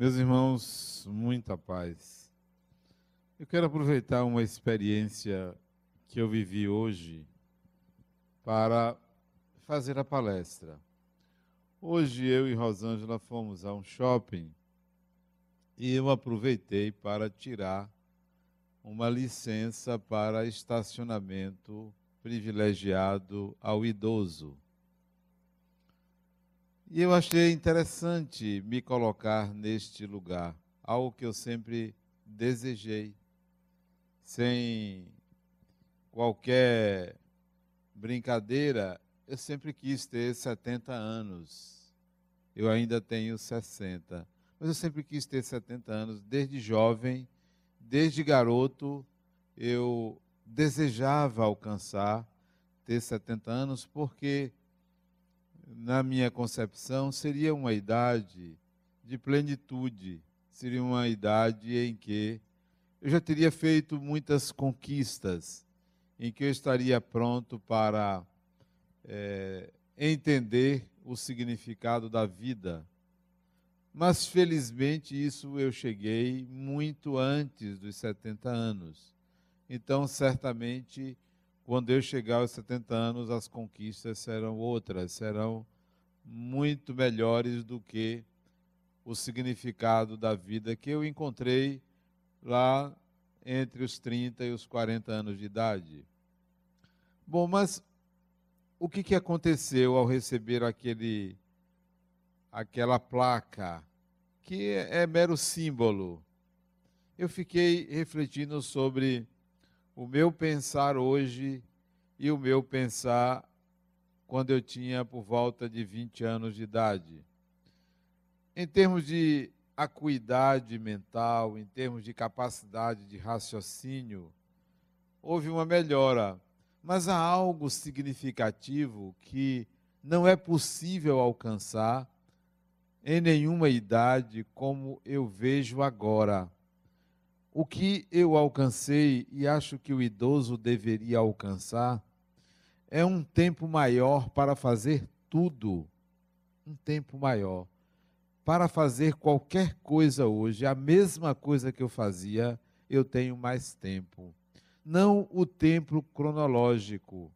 Meus irmãos, muita paz. Eu quero aproveitar uma experiência que eu vivi hoje para fazer a palestra. Hoje eu e Rosângela fomos a um shopping e eu aproveitei para tirar uma licença para estacionamento privilegiado ao idoso. E eu achei interessante me colocar neste lugar, algo que eu sempre desejei, sem qualquer brincadeira, eu sempre quis ter 70 anos. Eu ainda tenho 60, mas eu sempre quis ter 70 anos, desde jovem, desde garoto, eu desejava alcançar ter 70 anos, porque na minha concepção, seria uma idade de plenitude, seria uma idade em que eu já teria feito muitas conquistas, em que eu estaria pronto para é, entender o significado da vida. Mas felizmente isso eu cheguei muito antes dos 70 anos. Então, certamente quando eu chegar aos 70 anos, as conquistas serão outras, serão muito melhores do que o significado da vida que eu encontrei lá entre os 30 e os 40 anos de idade. Bom, mas o que, que aconteceu ao receber aquele, aquela placa, que é, mero símbolo? Eu fiquei refletindo sobre o meu pensar hoje e o meu pensar quando eu tinha por volta de 20 anos de idade. Em termos de acuidade mental, em termos de capacidade de raciocínio, houve uma melhora, mas há algo significativo que não é possível alcançar em nenhuma idade como eu vejo agora. O que eu alcancei e acho que o idoso deveria alcançar é um tempo maior para fazer tudo. Um tempo maior. Para fazer qualquer coisa hoje, a mesma coisa que eu fazia, eu tenho mais tempo. Não o tempo cronológico,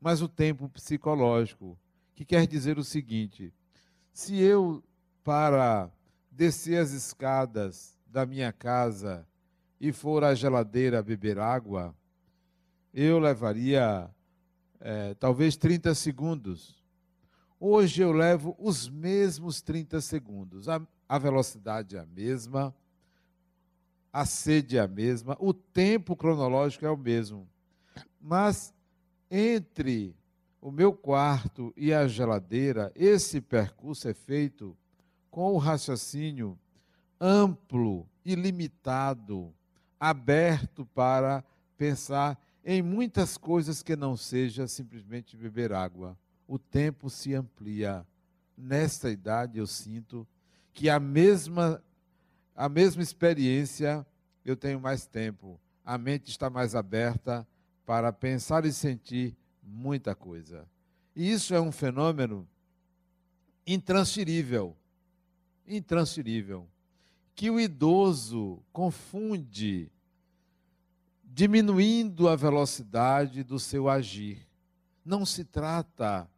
mas o tempo psicológico, que quer dizer o seguinte: se eu, para descer as escadas da minha casa, e for à geladeira beber água, eu levaria é, talvez 30 segundos. Hoje eu levo os mesmos 30 segundos. A, a velocidade é a mesma, a sede é a mesma, o tempo cronológico é o mesmo. Mas entre o meu quarto e a geladeira, esse percurso é feito com o raciocínio amplo, ilimitado, aberto para pensar em muitas coisas que não seja simplesmente beber água. O tempo se amplia. Nesta idade eu sinto que a mesma a mesma experiência eu tenho mais tempo. A mente está mais aberta para pensar e sentir muita coisa. E isso é um fenômeno intransferível. Intransferível que o idoso confunde, diminuindo a velocidade do seu agir. Não se trata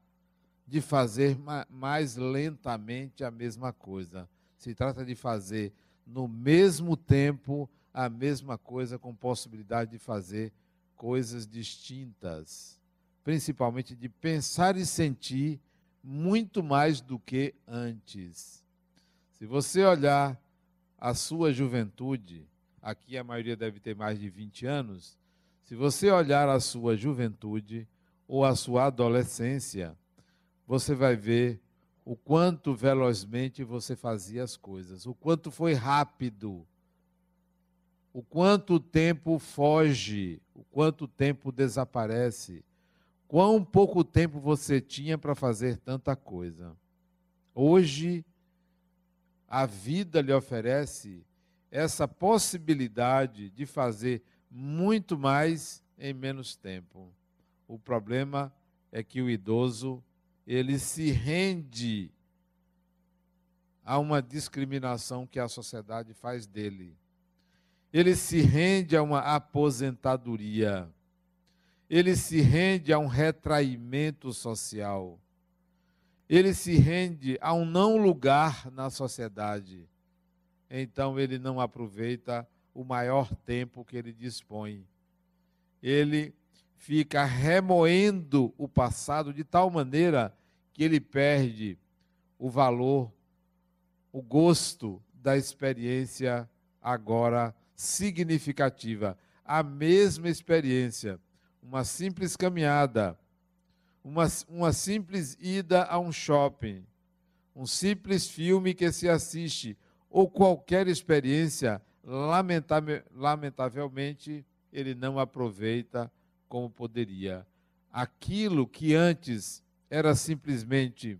de fazer mais lentamente a mesma coisa. Se trata de fazer no mesmo tempo a mesma coisa, com possibilidade de fazer coisas distintas. Principalmente de pensar e sentir muito mais do que antes. Se você olhar a sua juventude, aqui a maioria deve ter mais de 20 anos, se você olhar a sua juventude ou a sua adolescência, você vai ver o quanto velozmente você fazia as coisas, o quanto foi rápido, o quanto o tempo foge, o quanto o tempo desaparece, quão pouco tempo você tinha para fazer tanta coisa. Hoje, a vida lhe oferece essa possibilidade de fazer muito mais em menos tempo. O problema é que o idoso, ele se rende a uma discriminação que a sociedade faz dele. Ele se rende a uma aposentadoria. Ele se rende a um retraimento social. Ele se rende a um não lugar na sociedade. Então ele não aproveita o maior tempo que ele dispõe. Ele fica remoendo o passado de tal maneira que ele perde o valor, o gosto da experiência agora significativa. A mesma experiência, uma simples caminhada, uma, uma simples ida a um shopping, um simples filme que se assiste, ou qualquer experiência, lamentavelmente, ele não aproveita como poderia. Aquilo que antes era simplesmente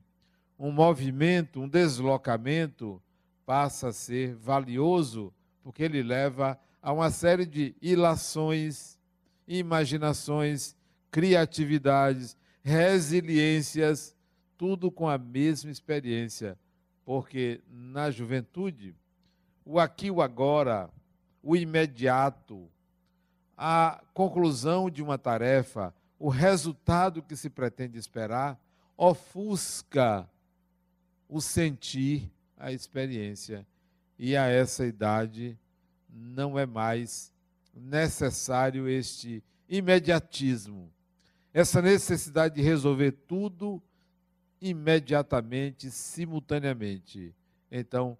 um movimento, um deslocamento, passa a ser valioso, porque ele leva a uma série de ilações, imaginações, criatividades, resiliências, tudo com a mesma experiência. Porque na juventude, o aqui o agora, o imediato, a conclusão de uma tarefa, o resultado que se pretende esperar, ofusca o sentir, a experiência. E a essa idade não é mais necessário este imediatismo, essa necessidade de resolver tudo imediatamente, simultaneamente. Então,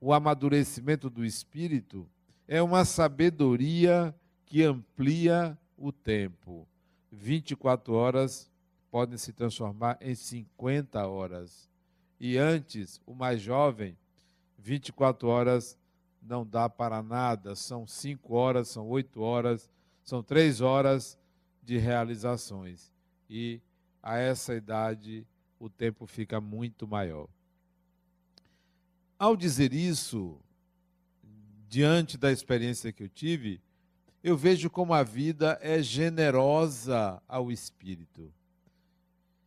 o amadurecimento do espírito é uma sabedoria que amplia o tempo. 24 horas podem se transformar em 50 horas. E antes, o mais jovem, 24 horas não dá para nada, são 5 horas, são 8 horas, são 3 horas de realizações. E a essa idade o tempo fica muito maior. Ao dizer isso, diante da experiência que eu tive, eu vejo como a vida é generosa ao espírito.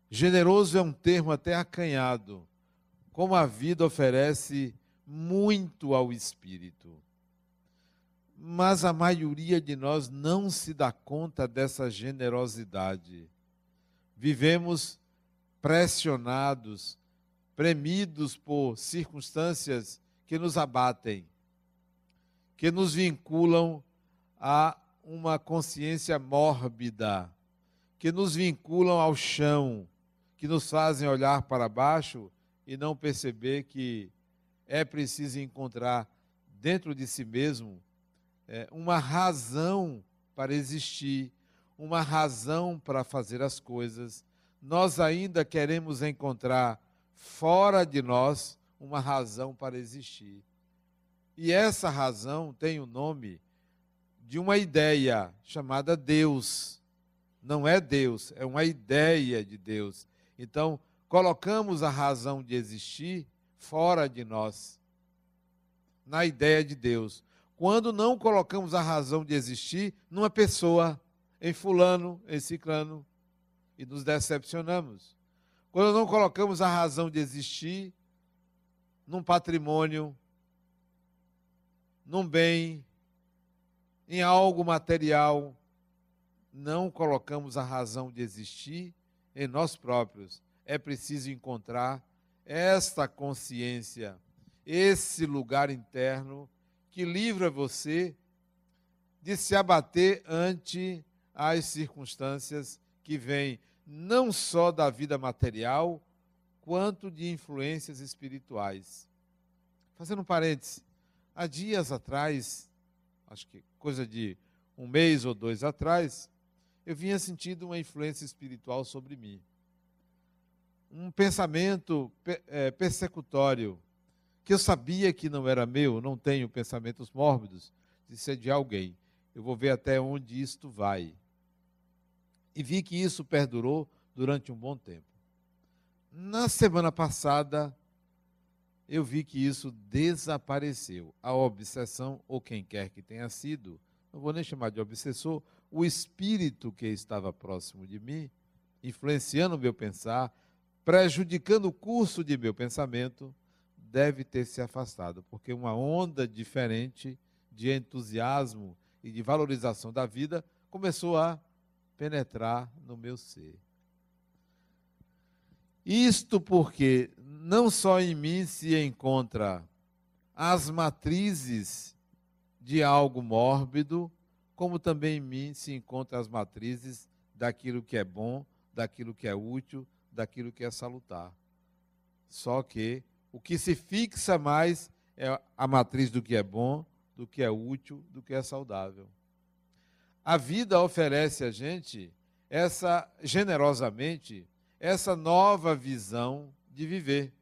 Generoso é um termo até acanhado, como a vida oferece muito ao espírito. Mas a maioria de nós não se dá conta dessa generosidade. Vivemos pressionados, premidos por circunstâncias que nos abatem, que nos vinculam a uma consciência mórbida, que nos vinculam ao chão, que nos fazem olhar para baixo e não perceber que é preciso encontrar dentro de si mesmo é, uma razão para existir, uma razão para fazer as coisas. Nós ainda queremos encontrar fora de nós uma razão para existir. E essa razão tem o nome de uma ideia chamada Deus. Não é Deus, é uma ideia de Deus. Então, colocamos a razão de existir fora de nós, na ideia de Deus. Quando não colocamos a razão de existir numa pessoa, em Fulano, em Ciclano, e nos decepcionamos. Quando não colocamos a razão de existir num patrimônio, num bem, em algo material, não colocamos a razão de existir em nós próprios. É preciso encontrar esta consciência, esse lugar interno que livra você de se abater ante as circunstâncias que vêm não só da vida material, quanto de influências espirituais. Fazendo um parêntese, há dias atrás, acho que coisa de um mês ou dois atrás, eu vinha sentindo uma influência espiritual sobre mim. Um pensamento é, persecutório, que eu sabia que não era meu, não tenho pensamentos mórbidos, de ser de alguém. Eu vou ver até onde isto vai. E vi que isso perdurou durante um bom tempo. Na semana passada, eu vi que isso desapareceu. A obsessão, ou quem quer que tenha sido, não vou nem chamar de obsessor, o espírito que estava próximo de mim, influenciando o meu pensar, prejudicando o curso de meu pensamento, deve ter se afastado, porque uma onda diferente de entusiasmo e de valorização da vida começou a penetrar no meu ser. Isto porque não só em mim se encontra as matrizes de algo mórbido, como também em mim se encontram as matrizes daquilo que é bom, daquilo que é útil, daquilo que é salutar. Só que o que se fixa mais é a matriz do que é bom, do que é útil, do que é saudável. A vida oferece a gente essa generosamente essa nova visão de viver.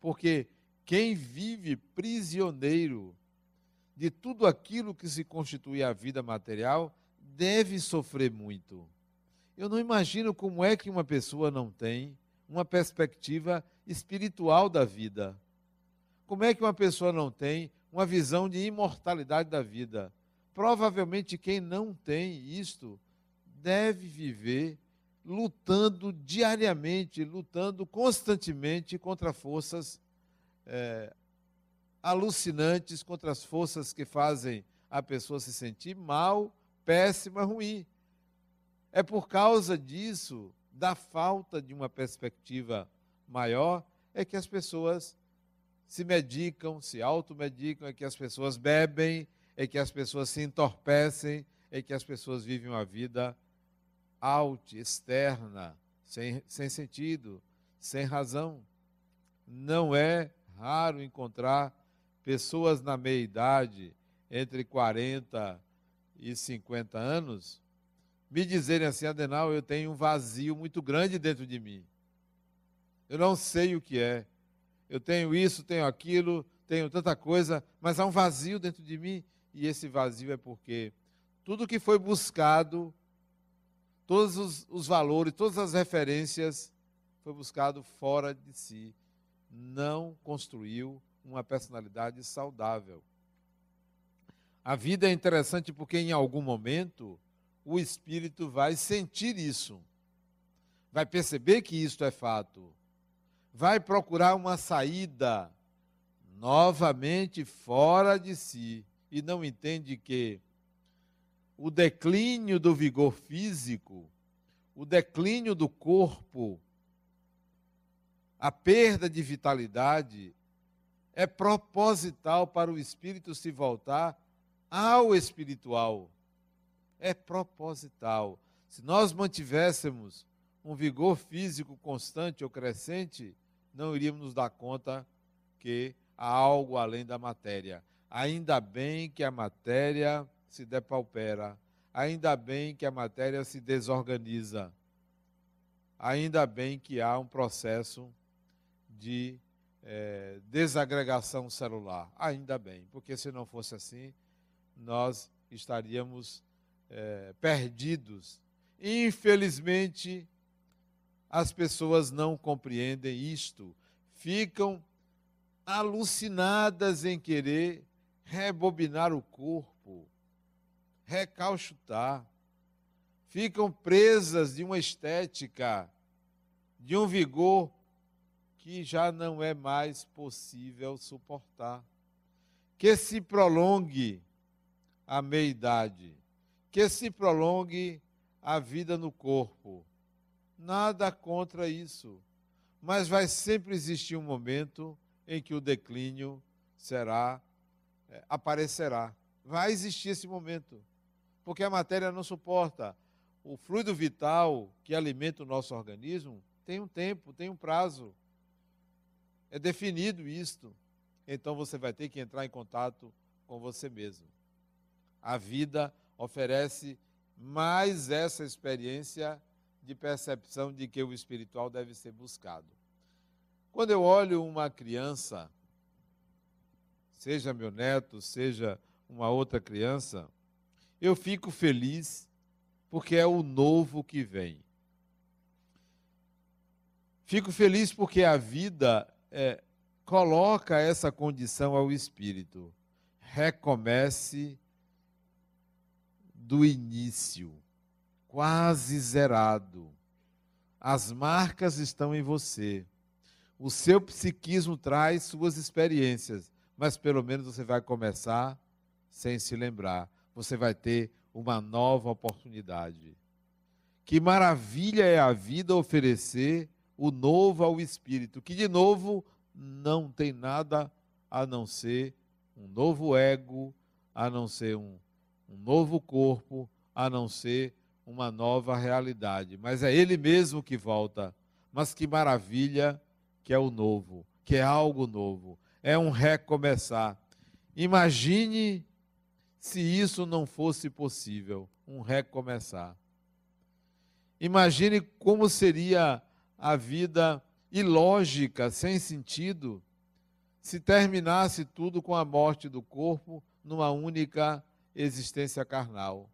Porque quem vive prisioneiro de tudo aquilo que se constitui a vida material deve sofrer muito. Eu não imagino como é que uma pessoa não tem uma perspectiva espiritual da vida. Como é que uma pessoa não tem uma visão de imortalidade da vida? Provavelmente quem não tem isto deve viver lutando diariamente, lutando constantemente contra forças é, alucinantes, contra as forças que fazem a pessoa se sentir mal, péssima, ruim. É por causa disso, da falta de uma perspectiva maior, é que as pessoas se medicam, se automedicam, é que as pessoas bebem, é que as pessoas se entorpecem, é que as pessoas vivem uma vida out, externa, sem, sem sentido, sem razão. Não é raro encontrar pessoas na meia idade, entre 40 e 50 anos, me dizerem assim, Adenal, eu tenho um vazio muito grande dentro de mim. Eu não sei o que é. Eu tenho isso, tenho aquilo, tenho tanta coisa, mas há um vazio dentro de mim. E esse vazio é porque tudo que foi buscado todos os, os valores, todas as referências foi buscado fora de si. Não construiu uma personalidade saudável. A vida é interessante porque em algum momento o espírito vai sentir isso, vai perceber que isto é fato, vai procurar uma saída novamente fora de si e não entende que o declínio do vigor físico, o declínio do corpo, a perda de vitalidade, é proposital para o espírito se voltar ao espiritual. É proposital. Se nós mantivéssemos um vigor físico constante ou crescente, não iríamos nos dar conta que há algo além da matéria. Ainda bem que a matéria se depaupera. Ainda bem que a matéria se desorganiza. Ainda bem que há um processo de é, desagregação celular. Ainda bem, porque se não fosse assim, nós estaríamos é, perdidos. Infelizmente, as pessoas não compreendem isto, ficam alucinadas em querer rebobinar o corpo, recalchutar, ficam presas de uma estética, de um vigor que já não é mais possível suportar. Que se prolongue a meia-idade, que se prolongue a vida no corpo. Nada contra isso. Mas vai sempre existir um momento em que o declínio será, é, aparecerá. Vai existir esse momento porque a matéria não suporta. O fluido vital que alimenta o nosso organismo tem um tempo, tem um prazo. É definido isto. Então você vai ter que entrar em contato com você mesmo. A vida oferece mais essa experiência de percepção de que o espiritual deve ser buscado. Quando eu olho uma criança, seja meu neto, seja uma outra criança, eu fico feliz porque é o novo que vem. Fico feliz porque a vida é, coloca essa condição ao espírito. Recomece do início, quase zerado. As marcas estão em você. O seu psiquismo traz suas experiências, mas pelo menos você vai começar sem se lembrar. Você vai ter uma nova oportunidade. Que maravilha é a vida oferecer o novo ao espírito, que de novo não tem nada a não ser um novo ego, a não ser um, um novo corpo, a não ser uma nova realidade. Mas é Ele mesmo que volta. Mas que maravilha que é o novo, que é algo novo. É um recomeçar. Imagine se isso não fosse possível, um recomeçar. Imagine como seria a vida ilógica, sem sentido, se terminasse tudo com a morte do corpo numa única existência carnal.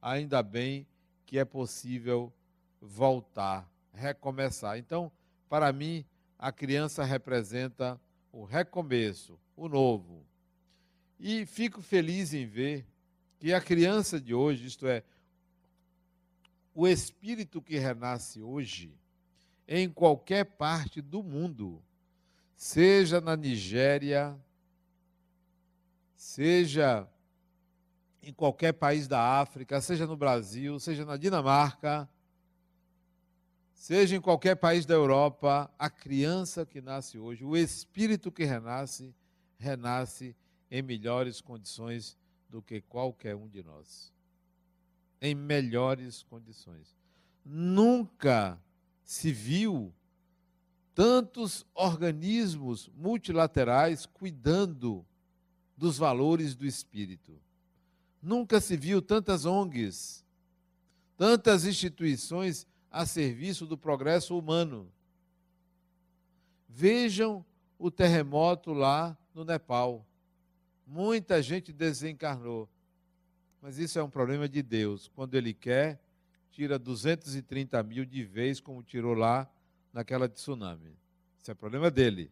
Ainda bem que é possível voltar, recomeçar. Então, para mim, a criança representa o recomeço, o novo. E fico feliz em ver que a criança de hoje, isto é, o espírito que renasce hoje, em qualquer parte do mundo, seja na Nigéria, seja em qualquer país da África, seja no Brasil, seja na Dinamarca, seja em qualquer país da Europa, a criança que nasce hoje, o espírito que renasce, renasce em melhores condições do que qualquer um de nós. Em melhores condições. Nunca se viu tantos organismos multilaterais cuidando dos valores do espírito. Nunca se viu tantas ONGs, tantas instituições a serviço do progresso humano. Vejam o terremoto lá no Nepal. Muita gente desencarnou. Mas isso é um problema de Deus. Quando Ele quer, tira 230 mil de vez, como tirou lá naquela tsunami. Isso é problema dele.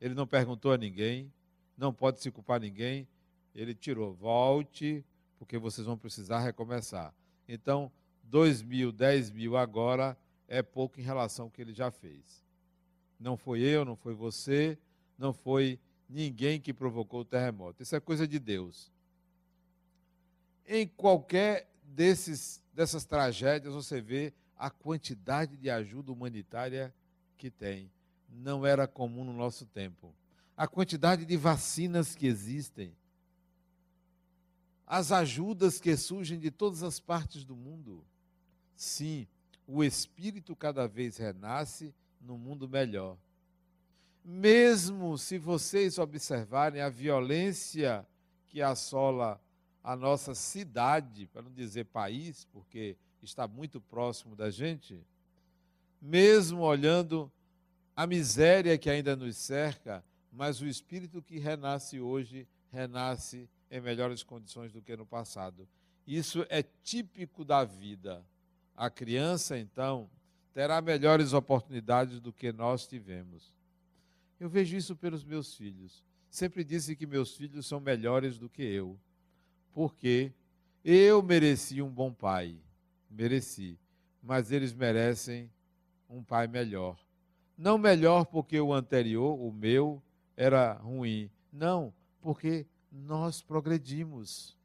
Ele não perguntou a ninguém, não pode se culpar ninguém. Ele tirou. Volte, porque vocês vão precisar recomeçar. Então, 2 mil, 10 mil agora é pouco em relação ao que ele já fez. Não foi eu, não foi você, não foi ninguém que provocou o terremoto. Isso é coisa de Deus. Em qualquer desses, dessas tragédias, você vê a quantidade de ajuda humanitária que tem. Não era comum no nosso tempo. A quantidade de vacinas que existem as ajudas que surgem de todas as partes do mundo. Sim, o espírito cada vez renasce no mundo melhor. Mesmo se vocês observarem a violência que assola a nossa cidade, para não dizer país, porque está muito próximo da gente, mesmo olhando a miséria que ainda nos cerca, mas o espírito que renasce hoje renasce em melhores condições do que no passado. Isso é típico da vida. A criança, então, terá melhores oportunidades do que nós tivemos. Eu vejo isso pelos meus filhos. Sempre disse que meus filhos são melhores do que eu, porque eu mereci um bom pai, mereci, mas eles merecem um pai melhor. Não melhor porque o anterior, o meu, era ruim. Não, porque nós progredimos.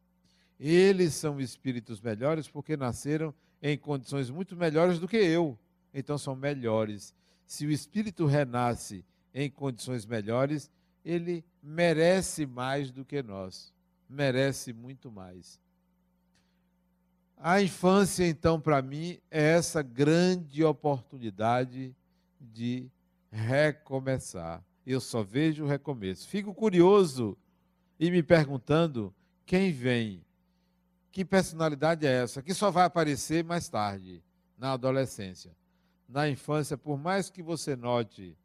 Eles são espíritos melhores porque nasceram em condições muito melhores do que eu. Então são melhores. Se o espírito renasce em condições melhores, ele merece mais do que nós. Merece muito mais. A infância, então, para mim, é essa grande oportunidade de recomeçar. Eu só vejo o recomeço. Fico curioso e me perguntando quem vem, que personalidade é essa, que só vai aparecer mais tarde, na adolescência. Na infância, por mais que você note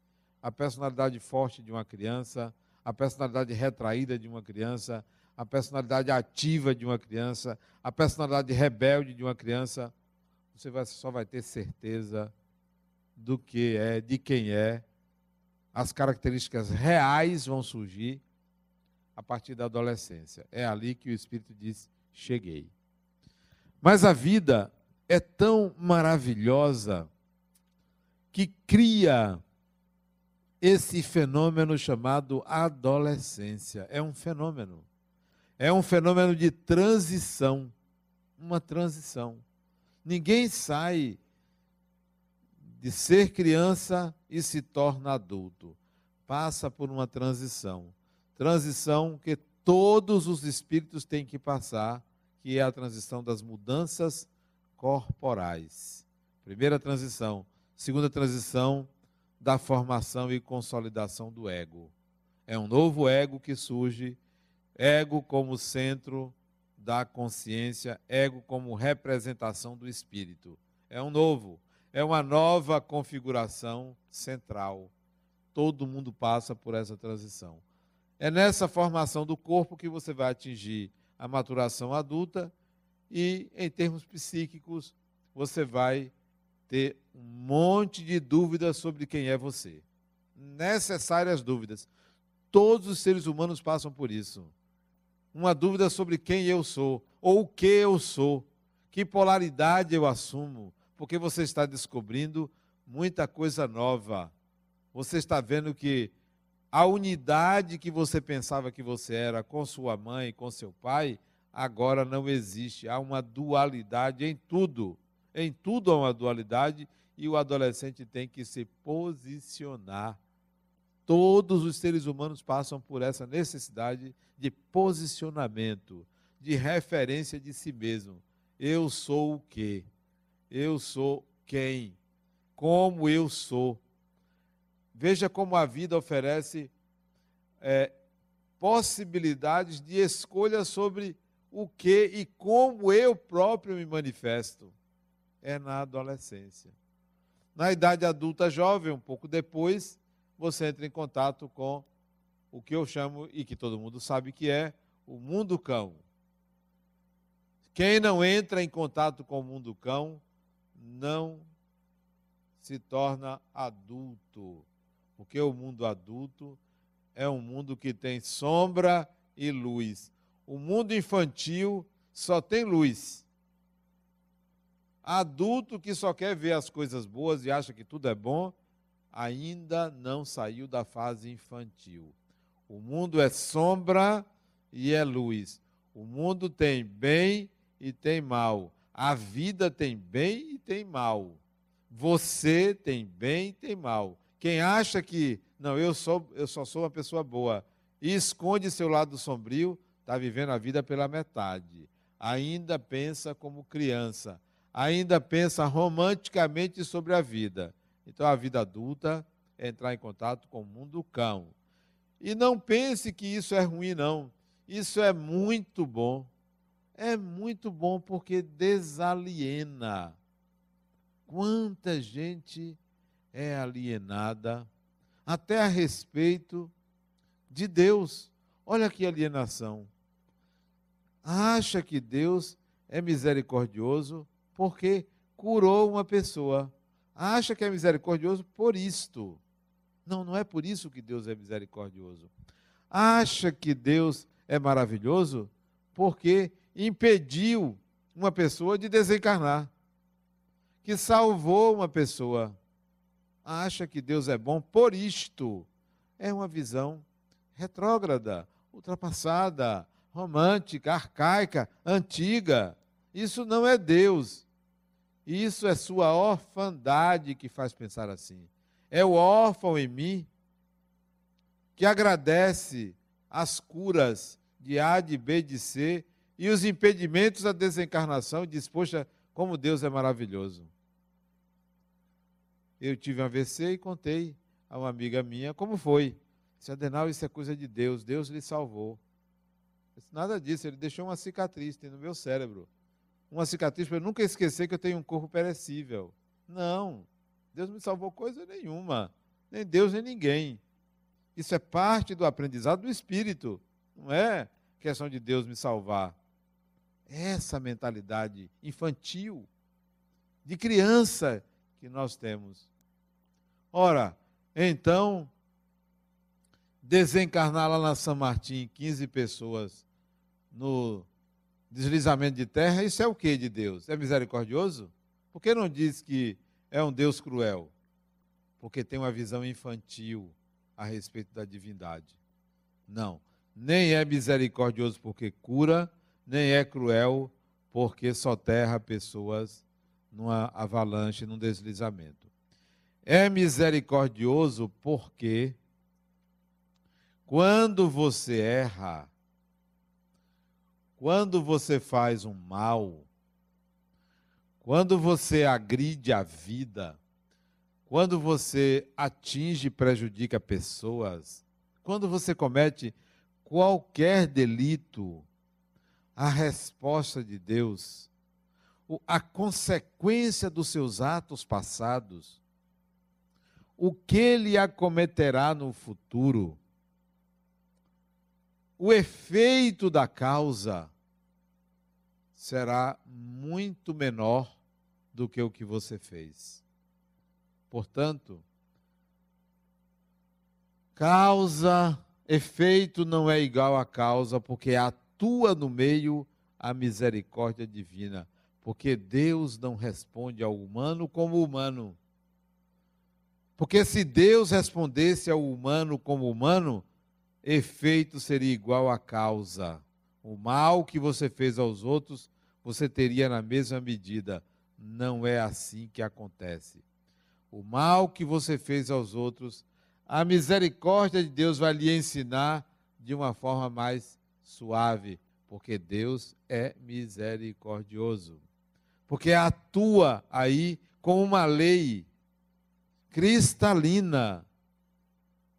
a personalidade forte de uma criança, a personalidade retraída de uma criança, a personalidade ativa de uma criança, a personalidade rebelde de uma criança, você vai, só vai ter certeza do que é, de quem é, as características reais vão surgir a partir da adolescência. É ali que o Espírito diz: cheguei. Mas a vida é tão maravilhosa que cria esse fenômeno chamado adolescência. É um fenômeno. É um fenômeno de transição. Uma transição. Ninguém sai de ser criança e se torna adulto. Passa por uma transição. Transição que todos os espíritos têm que passar, que é a transição das mudanças corporais. Primeira transição. Segunda transição, da formação e consolidação do ego. É um novo ego que surge, ego como centro da consciência, ego como representação do espírito. É um novo, é uma nova configuração central. Todo mundo passa por essa transição. É nessa formação do corpo que você vai atingir a maturação adulta e, em termos psíquicos, você vai ter um monte de dúvidas sobre quem é você. Necessárias dúvidas. Todos os seres humanos passam por isso. Uma dúvida sobre quem eu sou, ou o que eu sou, que polaridade eu assumo, porque você está descobrindo muita coisa nova. Você está vendo que a unidade que você pensava que você era com sua mãe, com seu pai, agora não existe. Há uma dualidade em tudo. Em tudo há uma dualidade e o adolescente tem que se posicionar. Todos os seres humanos passam por essa necessidade de posicionamento, de referência de si mesmo. Eu sou o quê? Eu sou quem? Como eu sou? Veja como a vida oferece é, possibilidades de escolha sobre o que e como eu próprio me manifesto é na adolescência. Na idade adulta jovem, um pouco depois, você entra em contato com o que eu chamo, e que todo mundo sabe que é, o mundo cão. Quem não entra em contato com o mundo cão, não se torna adulto. Porque o mundo adulto é um mundo que tem sombra e luz. O mundo infantil só tem luz. Adulto que só quer ver as coisas boas e acha que tudo é bom, ainda não saiu da fase infantil. O mundo é sombra e é luz. O mundo tem bem e tem mal. A vida tem bem e tem mal. Você tem bem e tem mal. Quem acha que, não, eu, sou, eu só sou uma pessoa boa e esconde seu lado sombrio, está vivendo a vida pela metade. Ainda pensa como criança ainda pensa romanticamente sobre a vida. Então, a vida adulta é entrar em contato com o mundo cão. E não pense que isso é ruim, não. Isso é muito bom. É muito bom porque desaliena. Quanta gente é alienada, até a respeito de Deus. Olha que alienação. Acha que Deus é misericordioso porque curou uma pessoa. Acha que é misericordioso por isto. Não, não é por isso que Deus é misericordioso. Acha que Deus é maravilhoso porque impediu uma pessoa de desencarnar, que salvou uma pessoa. Acha que Deus é bom por isto. É uma visão retrógrada, ultrapassada, romântica, arcaica, antiga. Isso não é Deus. Isso é sua orfandade que faz pensar assim. É o órfão em mim que agradece as curas de A, de B, de C e os impedimentos à desencarnação e diz: Poxa, como Deus é maravilhoso. Eu tive um AVC e contei a uma amiga minha como foi. Disse, Adenal, isso é coisa de Deus, Deus lhe salvou. Disse, Nada disso, ele deixou uma cicatriz no meu cérebro uma cicatriz para eu nunca esquecer que eu tenho um corpo perecível. Não. Deus me salvou coisa nenhuma. Nem Deus, nem ninguém. Isso é parte do aprendizado do Espírito. Não é questão de Deus me salvar. Essa mentalidade infantil, de criança que nós temos. Ora, então, desencarnar lá na São Martim 15 pessoas no deslizamento de terra, isso é o que de Deus? É misericordioso? Por que não diz que é um Deus cruel? Porque tem uma visão infantil, a respeito da divindade. Não. Nem é misericordioso porque cura, nem é cruel porque soterra pessoas numa avalanche, num deslizamento. É misericordioso porque quando você erra, quando você faz um mal, quando você agride a vida, quando você atinge e prejudica pessoas, quando você comete qualquer delito, a resposta de Deus, a consequência dos seus atos passados, o que ele acometerá no futuro, o efeito da causa será muito menor do que o que você fez. Portanto, causa, efeito não é igual a causa, porque atua no meio a misericórdia divina. Porque Deus não responde ao humano como humano. Porque se Deus respondesse ao humano como humano, efeito seria igual à causa. O mal que você fez aos outros, você teria na mesma medida. Não é assim que acontece. O mal que você fez aos outros, a misericórdia de Deus vai lhe ensinar de uma forma mais suave, porque Deus é misericordioso. Porque atua aí com uma lei cristalina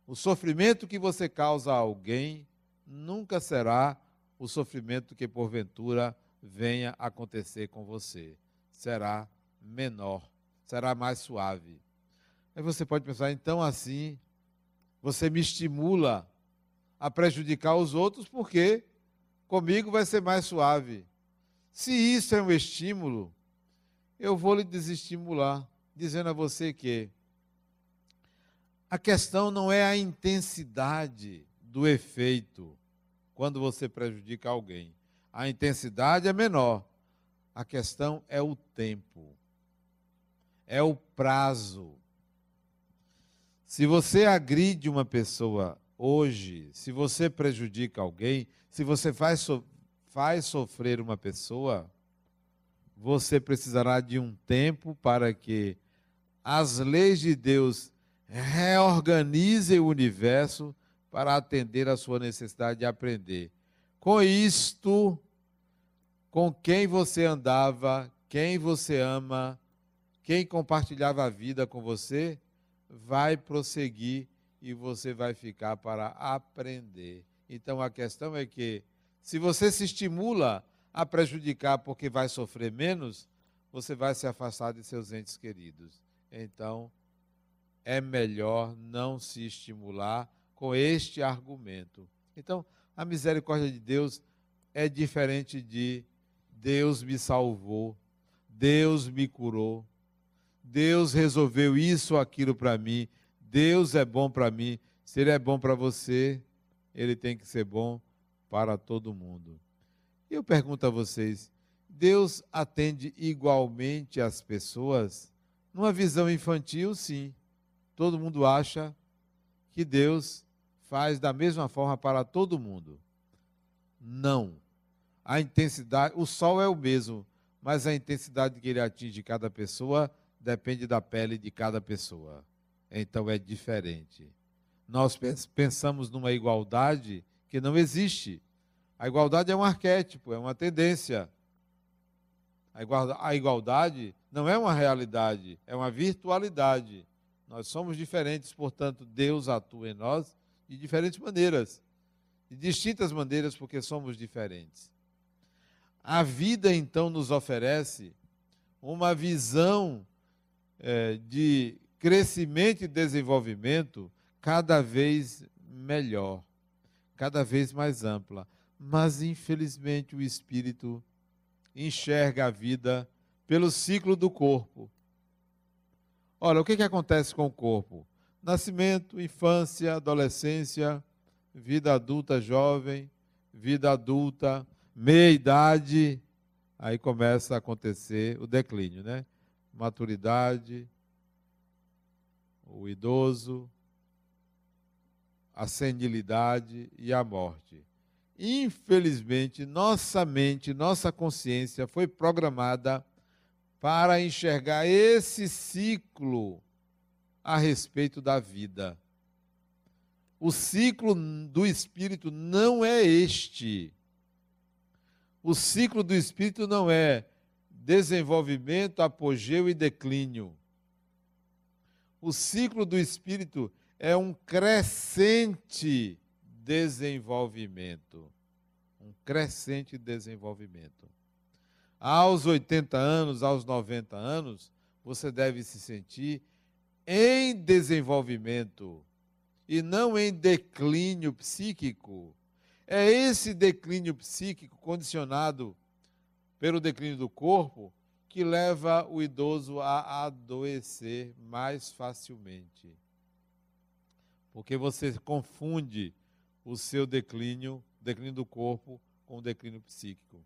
o sofrimento que você causa a alguém nunca será o sofrimento que porventura venha acontecer com você. Será menor, será mais suave. Aí você pode pensar, então assim, você me estimula a prejudicar os outros porque comigo vai ser mais suave. Se isso é um estímulo, eu vou lhe desestimular, dizendo a você que a questão não é a intensidade do efeito quando você prejudica alguém. A intensidade é menor. A questão é o tempo, é o prazo. Se você agride uma pessoa hoje, se você prejudica alguém, se você faz, so faz sofrer uma pessoa, você precisará de um tempo para que as leis de Deus reorganize o universo para atender a sua necessidade de aprender. Com isto, com quem você andava, quem você ama, quem compartilhava a vida com você, vai prosseguir e você vai ficar para aprender. Então a questão é que, se você se estimula a prejudicar porque vai sofrer menos, você vai se afastar de seus entes queridos. Então, é melhor não se estimular com este argumento. Então, a misericórdia de Deus é diferente de Deus me salvou, Deus me curou, Deus resolveu isso ou aquilo para mim, Deus é bom para mim. Se Ele é bom para você, Ele tem que ser bom para todo mundo. Eu pergunto a vocês: Deus atende igualmente as pessoas? Numa visão infantil, sim todo mundo acha que Deus faz da mesma forma para todo mundo. Não. A intensidade, o sol é o mesmo, mas a intensidade que ele atinge cada pessoa depende da pele de cada pessoa. Então é diferente. Nós pensamos numa igualdade que não existe. A igualdade é um arquétipo, é uma tendência. A igualdade não é uma realidade, é uma virtualidade. Nós somos diferentes, portanto, Deus atua em nós de diferentes maneiras, de distintas maneiras, porque somos diferentes. A vida, então, nos oferece uma visão é, de crescimento e desenvolvimento cada vez melhor, cada vez mais ampla. Mas, infelizmente, o espírito enxerga a vida pelo ciclo do corpo Olha, o que, que acontece com o corpo? Nascimento, infância, adolescência, vida adulta jovem, vida adulta, meia-idade, aí começa a acontecer o declínio, né? Maturidade, o idoso, a senilidade e a morte. Infelizmente, nossa mente, nossa consciência foi programada para enxergar esse ciclo a respeito da vida. O ciclo do espírito não é este. O ciclo do espírito não é desenvolvimento, apogeu e declínio. O ciclo do espírito é um crescente desenvolvimento. Um crescente desenvolvimento. Aos 80 anos, aos 90 anos, você deve se sentir em desenvolvimento e não em declínio psíquico. É esse declínio psíquico condicionado pelo declínio do corpo que leva o idoso a adoecer mais facilmente. Porque você confunde o seu declínio, declínio do corpo, com o declínio psíquico.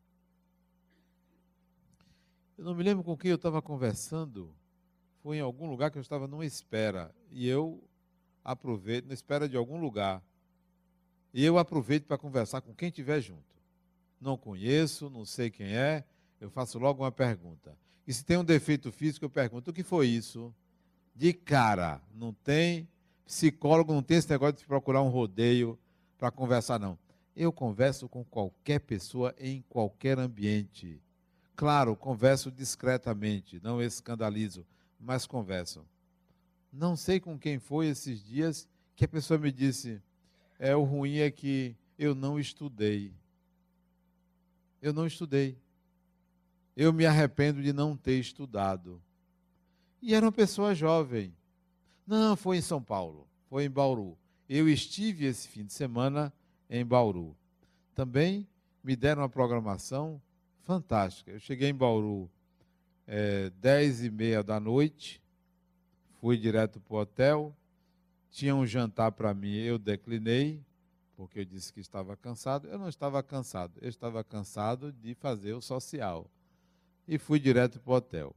Eu não me lembro com quem eu estava conversando, foi em algum lugar que eu estava numa espera, e eu aproveito, na espera de algum lugar, e eu aproveito para conversar com quem estiver junto. Não conheço, não sei quem é, eu faço logo uma pergunta. E se tem um defeito físico, eu pergunto: o que foi isso? De cara, não tem psicólogo, não tem esse negócio de procurar um rodeio para conversar, não. Eu converso com qualquer pessoa em qualquer ambiente. Claro, converso discretamente, não escandalizo, mas converso. Não sei com quem foi esses dias que a pessoa me disse: é o ruim é que eu não estudei. Eu não estudei eu me arrependo de não ter estudado. E era uma pessoa jovem. Não, foi em São Paulo, foi em Bauru. Eu estive esse fim de semana em Bauru. Também me deram uma programação fantástica. Eu cheguei em Bauru é, dez e meia da noite, fui direto para o hotel, tinha um jantar para mim, eu declinei, porque eu disse que estava cansado. Eu não estava cansado, eu estava cansado de fazer o social e fui direto para o hotel.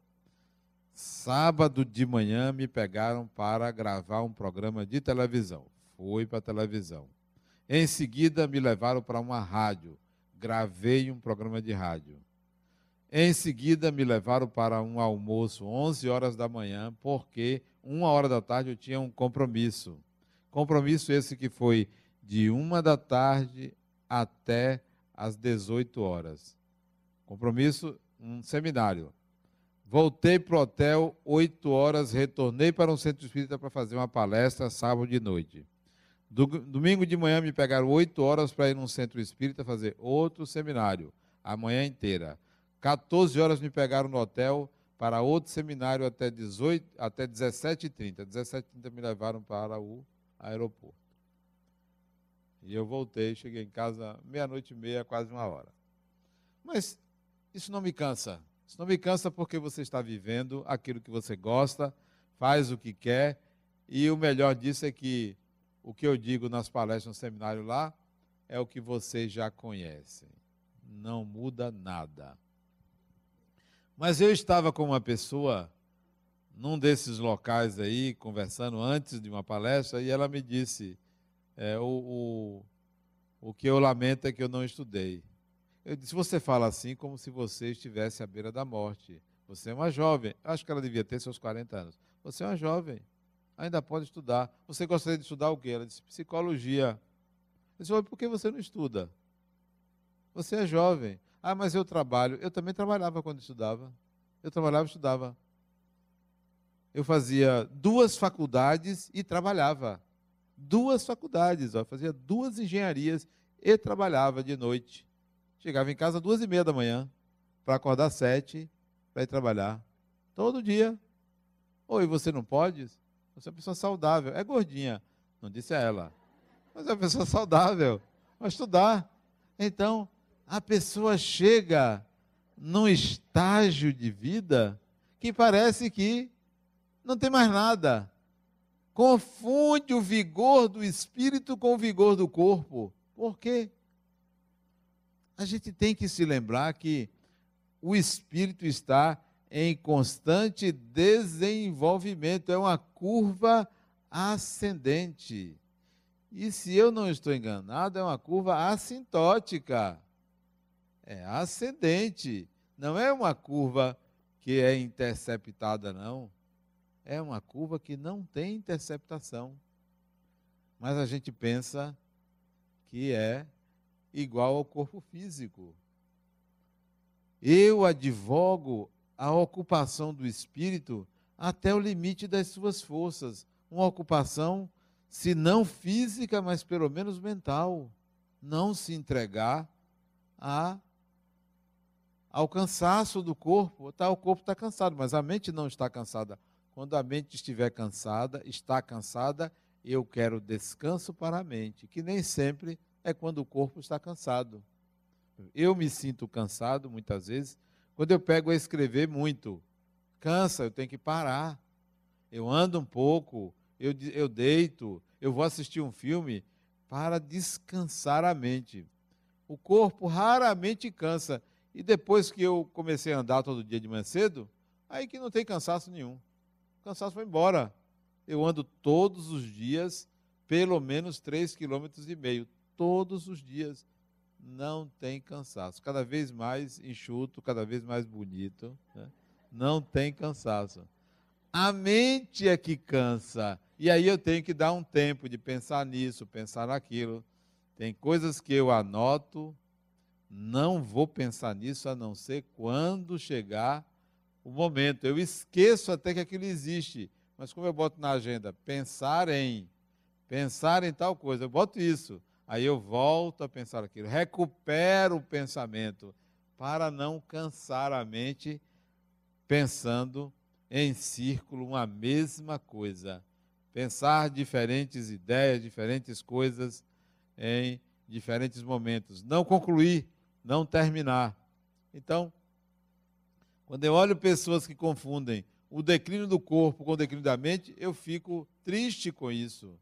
Sábado de manhã me pegaram para gravar um programa de televisão. Fui para a televisão. Em seguida me levaram para uma rádio. Gravei um programa de rádio. Em seguida me levaram para um almoço, 11 horas da manhã, porque uma hora da tarde eu tinha um compromisso. Compromisso esse que foi de uma da tarde até às 18 horas. Compromisso um seminário. Voltei para o hotel, oito horas, retornei para um centro espírita para fazer uma palestra sábado de noite. Domingo de manhã me pegaram oito horas para ir num centro espírita fazer outro seminário, a manhã inteira. 14 horas me pegaram no hotel para outro seminário até, 18, até 17h30. 17h30 me levaram para o aeroporto. E eu voltei, cheguei em casa meia-noite e meia, quase uma hora. Mas isso não me cansa. Isso não me cansa porque você está vivendo aquilo que você gosta, faz o que quer, e o melhor disso é que o que eu digo nas palestras no seminário lá é o que vocês já conhecem. Não muda nada. Mas eu estava com uma pessoa num desses locais aí, conversando antes de uma palestra, e ela me disse: é, o, o, o que eu lamento é que eu não estudei. Eu disse: Você fala assim como se você estivesse à beira da morte. Você é uma jovem. Acho que ela devia ter seus 40 anos. Você é uma jovem. Ainda pode estudar. Você gostaria de estudar o quê? Ela disse: Psicologia. Eu disse: Por que você não estuda? Você é jovem. Ah, mas eu trabalho. Eu também trabalhava quando estudava. Eu trabalhava e estudava. Eu fazia duas faculdades e trabalhava. Duas faculdades, ó, fazia duas engenharias e trabalhava de noite. Chegava em casa duas e meia da manhã, para acordar sete, para ir trabalhar. Todo dia. Oi, você não pode? Você é uma pessoa saudável. É gordinha. Não disse a ela. Mas é uma pessoa saudável. Vai estudar. Então, a pessoa chega num estágio de vida que parece que não tem mais nada. Confunde o vigor do espírito com o vigor do corpo. Por quê? a gente tem que se lembrar que o espírito está em constante desenvolvimento, é uma curva ascendente. E se eu não estou enganado, é uma curva assintótica. É ascendente. Não é uma curva que é interceptada, não. É uma curva que não tem interceptação. Mas a gente pensa que é igual ao corpo físico. Eu advogo a ocupação do espírito até o limite das suas forças. Uma ocupação, se não física, mas pelo menos mental. Não se entregar a, ao cansaço do corpo. Tá, o corpo está cansado, mas a mente não está cansada. Quando a mente estiver cansada, está cansada, eu quero descanso para a mente, que nem sempre é quando o corpo está cansado. Eu me sinto cansado muitas vezes quando eu pego a escrever muito. Cansa, eu tenho que parar. Eu ando um pouco, eu, eu deito, eu vou assistir um filme para descansar a mente. O corpo raramente cansa. E depois que eu comecei a andar todo dia de manhã cedo, aí que não tem cansaço nenhum. O cansaço foi embora. Eu ando todos os dias, pelo menos 3,5 km. Todos os dias não tem cansaço. Cada vez mais enxuto, cada vez mais bonito. Né? Não tem cansaço. A mente é que cansa. E aí eu tenho que dar um tempo de pensar nisso, pensar naquilo. Tem coisas que eu anoto, não vou pensar nisso a não ser quando chegar o momento. Eu esqueço até que aquilo existe. Mas como eu boto na agenda, pensar em, pensar em tal coisa, eu boto isso. Aí eu volto a pensar aquilo, recupero o pensamento para não cansar a mente pensando em círculo uma mesma coisa. Pensar diferentes ideias, diferentes coisas em diferentes momentos. Não concluir, não terminar. Então, quando eu olho pessoas que confundem o declínio do corpo com o declínio da mente, eu fico triste com isso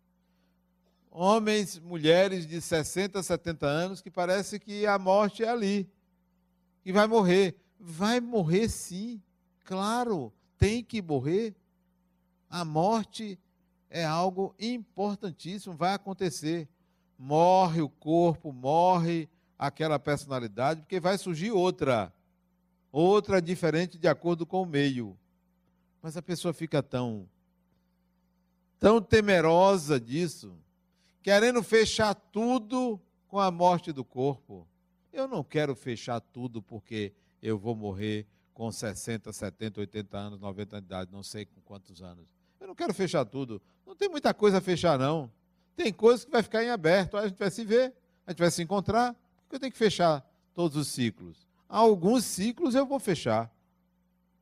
homens, mulheres de 60, 70 anos que parece que a morte é ali, que vai morrer. Vai morrer sim, claro, tem que morrer. A morte é algo importantíssimo, vai acontecer. Morre o corpo, morre aquela personalidade, porque vai surgir outra, outra diferente de acordo com o meio. Mas a pessoa fica tão tão temerosa disso, querendo fechar tudo com a morte do corpo. Eu não quero fechar tudo porque eu vou morrer com 60, 70, 80 anos, 90 anos de idade, não sei com quantos anos. Eu não quero fechar tudo. Não tem muita coisa a fechar, não. Tem coisas que vai ficar em aberto. A gente vai se ver, a gente vai se encontrar. Por que eu tenho que fechar todos os ciclos? Alguns ciclos eu vou fechar.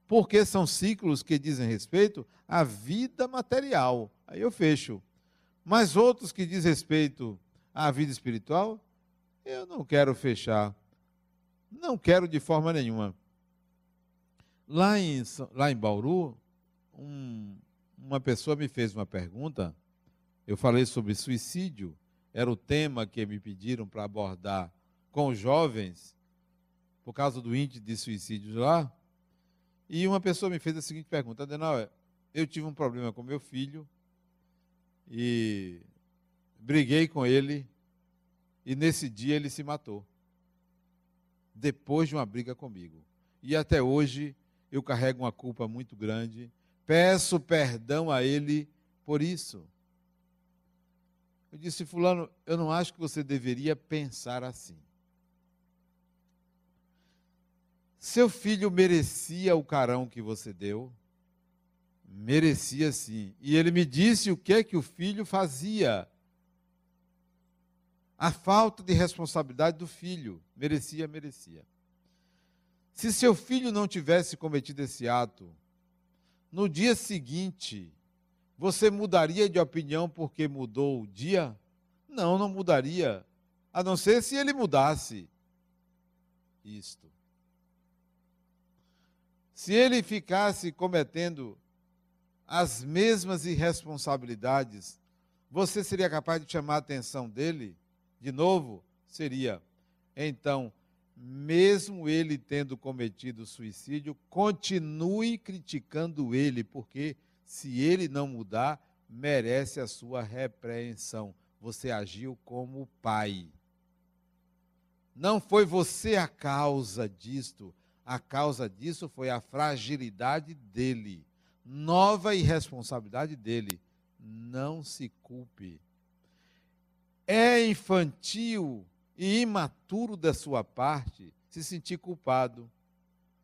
Porque são ciclos que dizem respeito à vida material. Aí eu fecho. Mas outros que diz respeito à vida espiritual, eu não quero fechar. Não quero de forma nenhuma. Lá em, lá em Bauru, um, uma pessoa me fez uma pergunta. Eu falei sobre suicídio, era o tema que me pediram para abordar com os jovens, por causa do índice de suicídios lá. E uma pessoa me fez a seguinte pergunta: Adenauer, eu tive um problema com meu filho, e briguei com ele e nesse dia ele se matou. Depois de uma briga comigo. E até hoje eu carrego uma culpa muito grande. Peço perdão a ele por isso. Eu disse, Fulano, eu não acho que você deveria pensar assim. Seu filho merecia o carão que você deu, merecia sim. E ele me disse o que é que o filho fazia. A falta de responsabilidade do filho. Merecia, merecia. Se seu filho não tivesse cometido esse ato, no dia seguinte, você mudaria de opinião porque mudou o dia? Não, não mudaria. A não ser se ele mudasse isto. Se ele ficasse cometendo as mesmas irresponsabilidades, você seria capaz de chamar a atenção dele? De novo? Seria. Então, mesmo ele tendo cometido suicídio, continue criticando ele, porque se ele não mudar, merece a sua repreensão. você agiu como pai. Não foi você a causa disto. A causa disso foi a fragilidade dele, nova irresponsabilidade dele. Não se culpe. É infantil e imaturo da sua parte se sentir culpado,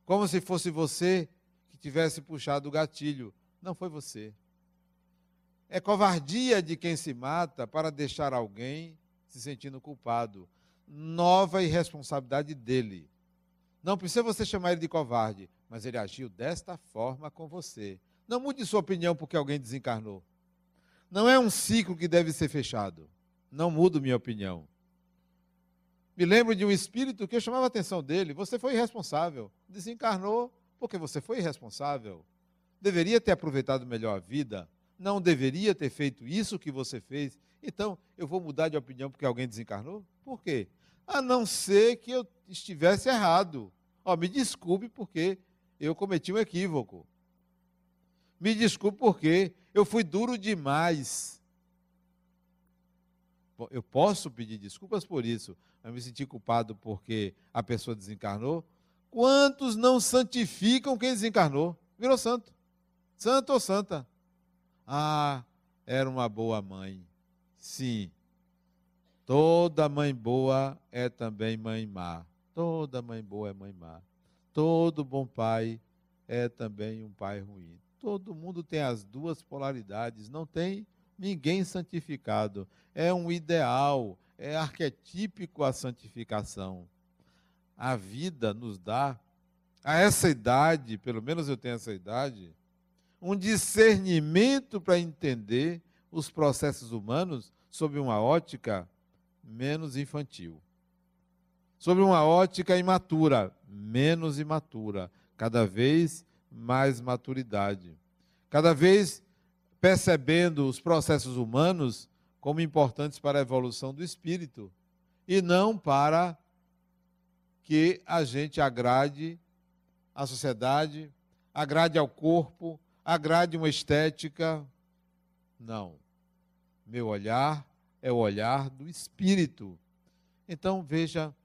como se fosse você que tivesse puxado o gatilho. Não foi você. É covardia de quem se mata para deixar alguém se sentindo culpado. Nova irresponsabilidade dele. Não precisa você chamar ele de covarde, mas ele agiu desta forma com você. Não mude sua opinião porque alguém desencarnou. Não é um ciclo que deve ser fechado. Não mudo minha opinião. Me lembro de um espírito que eu chamava a atenção dele. Você foi irresponsável. Desencarnou porque você foi irresponsável. Deveria ter aproveitado melhor a vida não deveria ter feito isso que você fez, então eu vou mudar de opinião porque alguém desencarnou? Por quê? A não ser que eu estivesse errado. Ó, me desculpe porque eu cometi um equívoco. Me desculpe porque eu fui duro demais. Eu posso pedir desculpas por isso, mas me senti culpado porque a pessoa desencarnou. Quantos não santificam quem desencarnou? Virou santo. Santo ou santa? Ah, era uma boa mãe. Sim. Toda mãe boa é também mãe má. Toda mãe boa é mãe má. Todo bom pai é também um pai ruim. Todo mundo tem as duas polaridades, não tem ninguém santificado. É um ideal, é arquetípico a santificação. A vida nos dá, a essa idade, pelo menos eu tenho essa idade, um discernimento para entender os processos humanos sob uma ótica menos infantil. Sob uma ótica imatura, menos imatura, cada vez mais maturidade. Cada vez percebendo os processos humanos como importantes para a evolução do espírito e não para que a gente agrade a sociedade, agrade ao corpo, agrade uma estética. Não. Meu olhar é o olhar do espírito. Então veja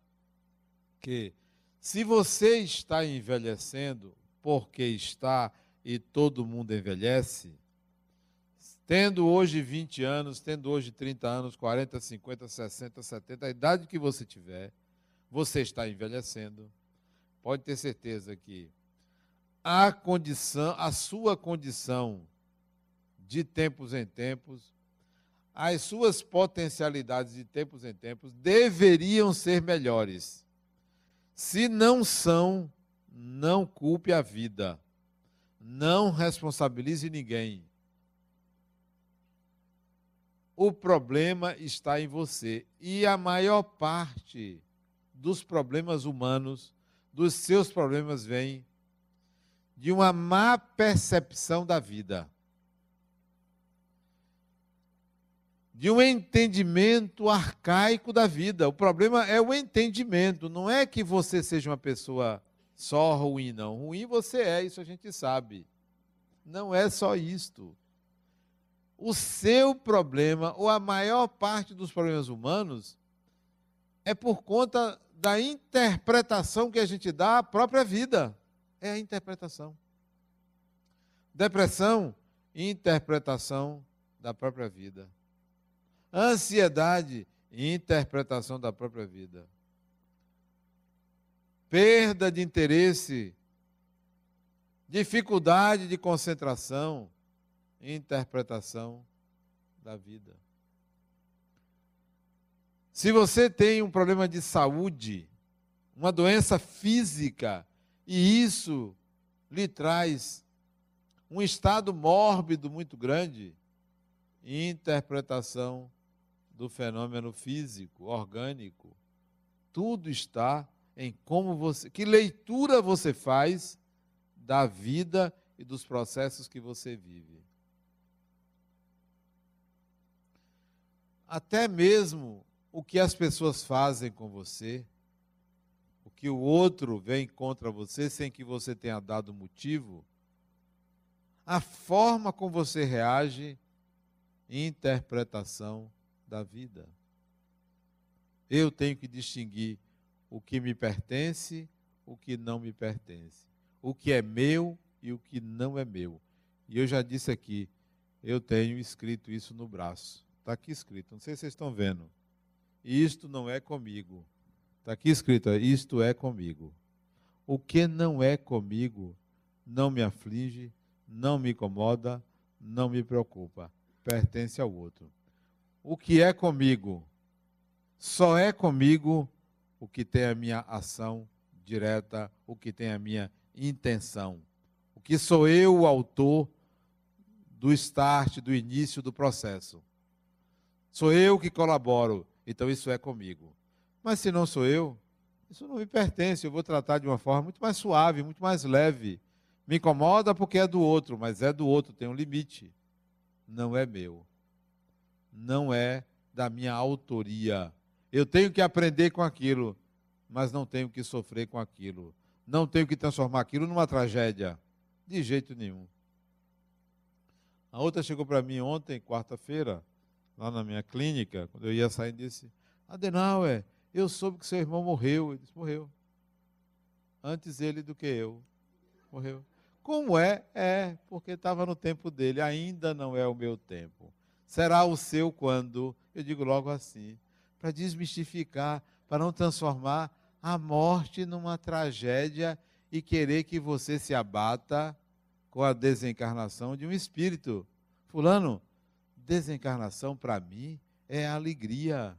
que se você está envelhecendo porque está e todo mundo envelhece, tendo hoje 20 anos, tendo hoje 30 anos, 40, 50, 60, 70, a idade que você tiver, você está envelhecendo. Pode ter certeza que a condição, a sua condição de tempos em tempos, as suas potencialidades de tempos em tempos deveriam ser melhores. Se não são, não culpe a vida. Não responsabilize ninguém. O problema está em você. E a maior parte dos problemas humanos, dos seus problemas, vem de uma má percepção da vida, de um entendimento arcaico da vida. O problema é o entendimento, não é que você seja uma pessoa só ruim, não. Ruim você é, isso a gente sabe. Não é só isto. O seu problema, ou a maior parte dos problemas humanos, é por conta da interpretação que a gente dá à própria vida é a interpretação. Depressão, interpretação da própria vida. Ansiedade, interpretação da própria vida. Perda de interesse, dificuldade de concentração, interpretação da vida. Se você tem um problema de saúde, uma doença física, e isso lhe traz um estado mórbido muito grande, interpretação do fenômeno físico, orgânico. Tudo está em como você, que leitura você faz da vida e dos processos que você vive. Até mesmo o que as pessoas fazem com você, que o outro vem contra você sem que você tenha dado motivo, a forma como você reage, interpretação da vida. Eu tenho que distinguir o que me pertence, o que não me pertence, o que é meu e o que não é meu. E eu já disse aqui, eu tenho escrito isso no braço. Está aqui escrito, não sei se vocês estão vendo. Isto não é comigo. Está aqui escrito, isto é comigo. O que não é comigo não me aflige, não me incomoda, não me preocupa. Pertence ao outro. O que é comigo só é comigo o que tem a minha ação direta, o que tem a minha intenção. O que sou eu o autor do start, do início do processo. Sou eu que colaboro, então isso é comigo. Mas se não sou eu, isso não me pertence, eu vou tratar de uma forma muito mais suave, muito mais leve. Me incomoda porque é do outro, mas é do outro, tem um limite. Não é meu. Não é da minha autoria. Eu tenho que aprender com aquilo, mas não tenho que sofrer com aquilo. Não tenho que transformar aquilo numa tragédia. De jeito nenhum. A outra chegou para mim ontem, quarta-feira, lá na minha clínica, quando eu ia sair, disse: Adenauer, eu soube que seu irmão morreu. Ele disse: Morreu. Antes ele do que eu. Morreu. Como é? É, porque estava no tempo dele, ainda não é o meu tempo. Será o seu quando? Eu digo logo assim, para desmistificar, para não transformar a morte numa tragédia e querer que você se abata com a desencarnação de um espírito. Fulano, desencarnação para mim é alegria.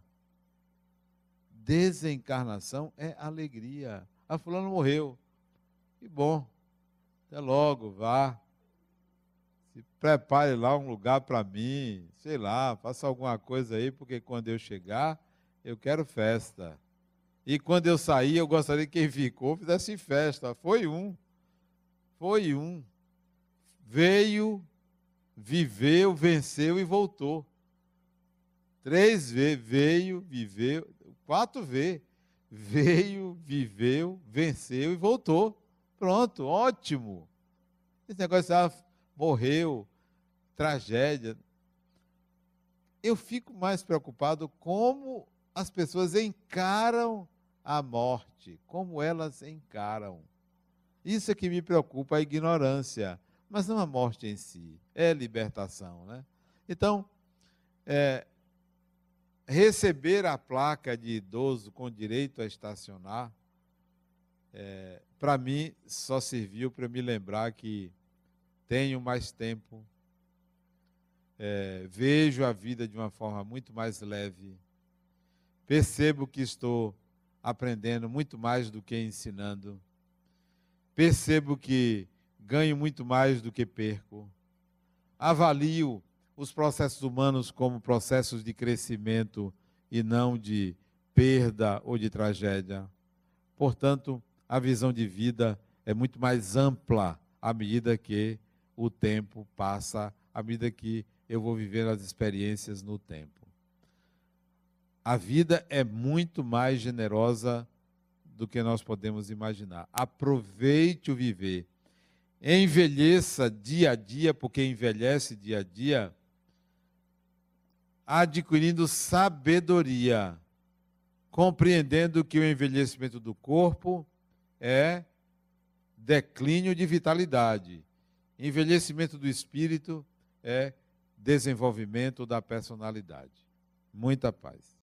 Desencarnação é alegria. A fulano morreu. Que bom. Até logo, vá. Se prepare lá um lugar para mim, sei lá, faça alguma coisa aí, porque quando eu chegar, eu quero festa. E quando eu sair, eu gostaria que quem ficou fizesse festa. Foi um. Foi um. Veio, viveu, venceu e voltou. Três vezes veio, viveu, quatro vezes. Veio, viveu, venceu e voltou. Pronto, ótimo. Esse negócio ah, morreu, tragédia. Eu fico mais preocupado como as pessoas encaram a morte, como elas encaram. Isso é que me preocupa, a ignorância, mas não a morte em si, é libertação. Né? Então, é, receber a placa de idoso com direito a estacionar é, para mim, só serviu para me lembrar que tenho mais tempo, é, vejo a vida de uma forma muito mais leve, percebo que estou aprendendo muito mais do que ensinando, percebo que ganho muito mais do que perco, avalio os processos humanos como processos de crescimento e não de perda ou de tragédia. Portanto, a visão de vida é muito mais ampla à medida que o tempo passa, à medida que eu vou vivendo as experiências no tempo. A vida é muito mais generosa do que nós podemos imaginar. Aproveite o viver. Envelheça dia a dia, porque envelhece dia a dia, adquirindo sabedoria, compreendendo que o envelhecimento do corpo é declínio de vitalidade. Envelhecimento do espírito é desenvolvimento da personalidade. Muita paz.